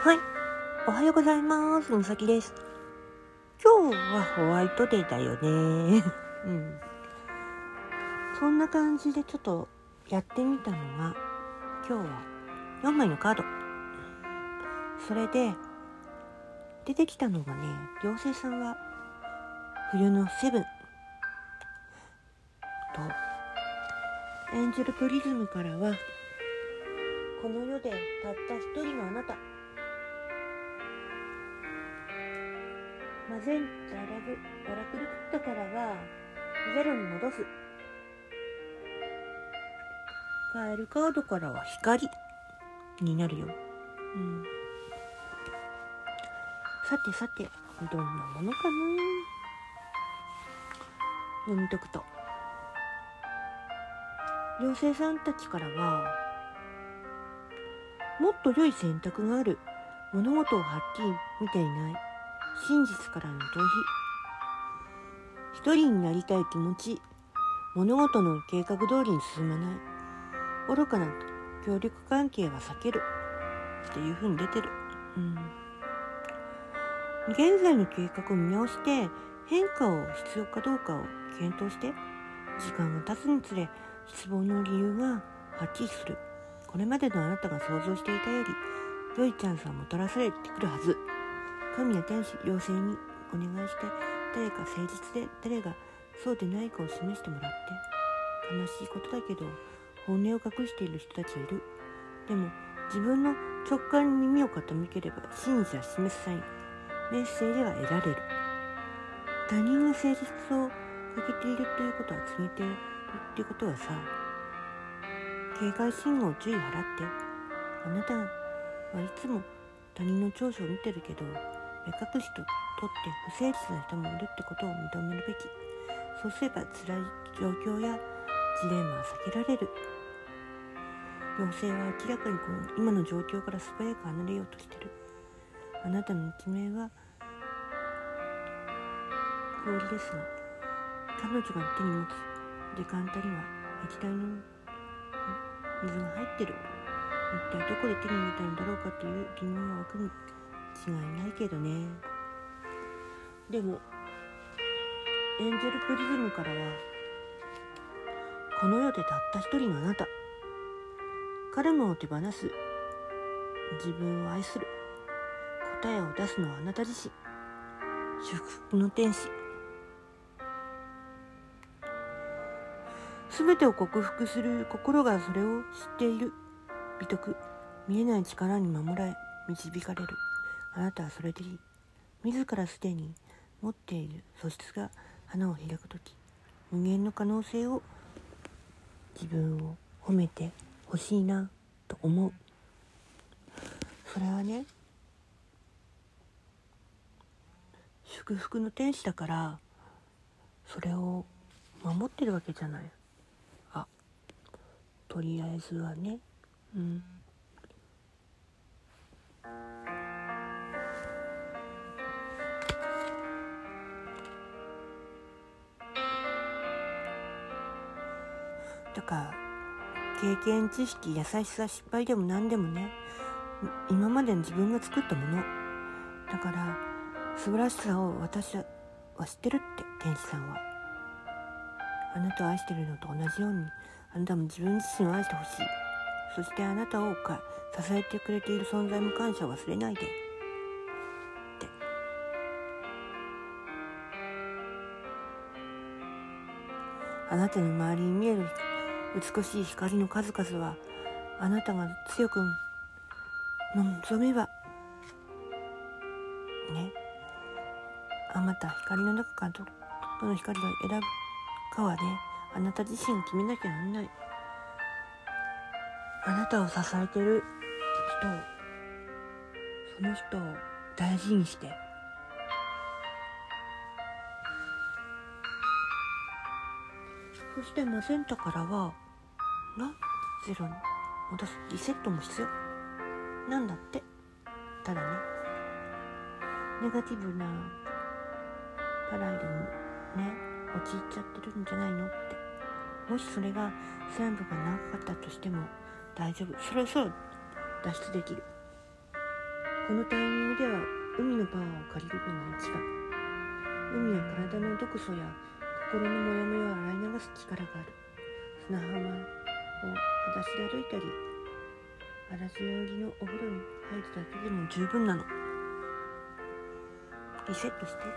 はい。おはようございます。みさきです。今日はホワイトデーだよね。うん。そんな感じでちょっとやってみたのが、今日は4枚のカード。それで、出てきたのがね、妖精さんは冬のセブンと、エンジェルプリズムからは、この世でたった一人のあなた。マゼンタラブオラクルクットからはゼロに戻す。カエルカードからは光になるよ、うん、さてさてどんなものかな？読み解くと。妖精さんたちからはもっと良い選択がある。物事をはっきり見ていない。真実からの逃避。一人になりたい気持ち。物事の計画通りに進まない。愚かな協力関係は避ける。っていう風に出てる、うん、現在の計画を見直して変化を必要かどうかを検討して時間が経つにつれ失望の理由がはっきりする。これまでのあなたが想像していたより良いチャンスはもたらされてくるはず。神や天使妖精にお願いして誰か誠実で誰がそうでないかを示してもらって悲しいことだけど本音を隠している人たちがいる。でも自分の直感に耳を傾ければ真実は示すサイン。メッセージが得られる。他人が誠実を欠けているということは告げているっていうことはさ警戒信号を注意払ってあなたはいつも他人の長所を見てるけど目隠しととって不誠実な人もいるってことを認めるべき。そうすれば辛い状況やジレンマは避けられる。妖精は明らかにこの今の状況から素早く離れようとしてる。あなたの一命は氷ですが彼女が手に持つデカンタには液体の水が入ってる。一体どこで手に入れたんだろうかという疑問は湧くに違いないけどね。でもエンジェルプリズムからはこの世でたった一人のあなたカルマを手放す自分を愛する答えを出すのはあなた自身祝福の天使。全てを克服する心がそれを知っている美徳見えない力に守られ導かれる。あなたはそれでいい。自らすでに持っている。素質が花を開く時無限の可能性を自分を褒めてほしいなと思う。それはね祝福の天使だからそれを守ってるわけじゃない。あとりあえずはね。うん。だから経験知識優しさ失敗でも何でもね今までの自分が作ったもの。だから素晴らしさを私は知ってるって天使さんは。あなたを愛してるのと同じようにあなたも自分自身を愛してほしい。そしてあなたをか支えてくれている存在も感謝を忘れないで。って。あなたの周りに見える美しい光の数々はあなたが強く望めばね。あまた光の中からどの光を選ぶかはねあなた自身決めなきゃならない。あなたを支えてる人をその人を大事にしてそしてマセンタからはなゼロに戻すリセットも必要。なんだって。ただね。ネガティブなパライルにね陥っちゃってるんじゃないのって。もしそれが全部が長かったとしても大丈夫。そろそろ脱出できる。このタイミングでは海のパワーを借りるのが一番。海は体の毒素や心のモヤモヤを洗い流す力がある。砂浜を裸足で歩いたり荒地泳ぎのお風呂に入るだけでも十分なの。リセットしてって言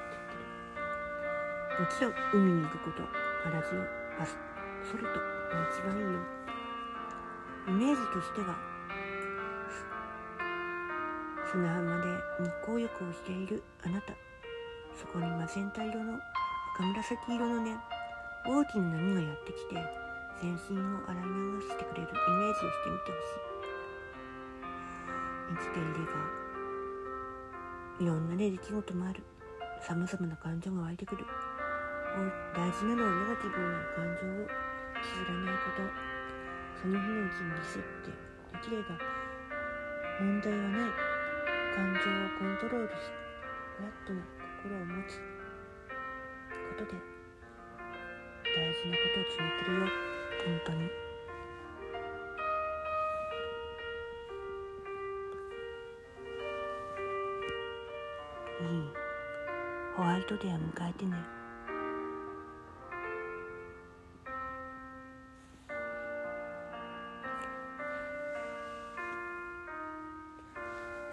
ってる。もちろん海に行くこと荒地をバスソルトが一番いいよ。イメージとしては砂浜で日光浴をしているあなた。そこにマゼンタ色の赤紫色のね大きな波がやってきて全身を洗い流してくれるイメージをしてみてほしい。生きていればいろんなね出来事もある。さまざまな感情が湧いてくる。大事なのはネガティブな感情を削らないこと。その日のうちにリセットできれば問題はない。感情をコントロールしフラットな心を持つ。ことで大事なことを詰めてるよ。本当に。いいホワイトデーを迎えてね。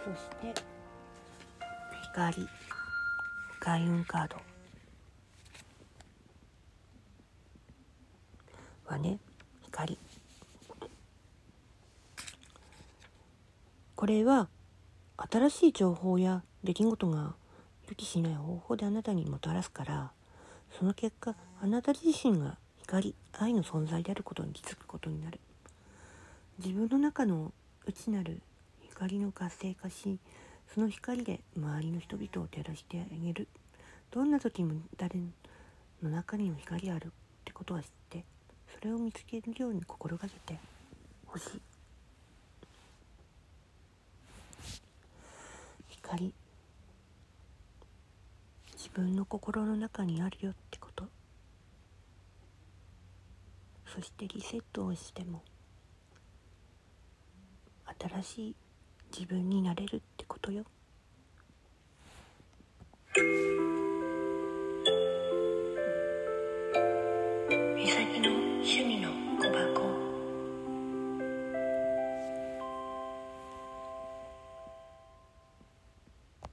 そして光。開運カード。はね光。これは新しい情報や出来事が予期しない方法であなたにもたらすからその結果あなた自身が光愛の存在であることに気づくことになる。自分の中の内なる光の活性化しその光で周りの人々を照らしてあげる。どんな時も誰の中にも光があるってことは知ってそれを見つけるように心がけてほしい。光。自分の心の中にあるよってこと。そしてリセットをしても新しい自分になれるってことよ。是你的。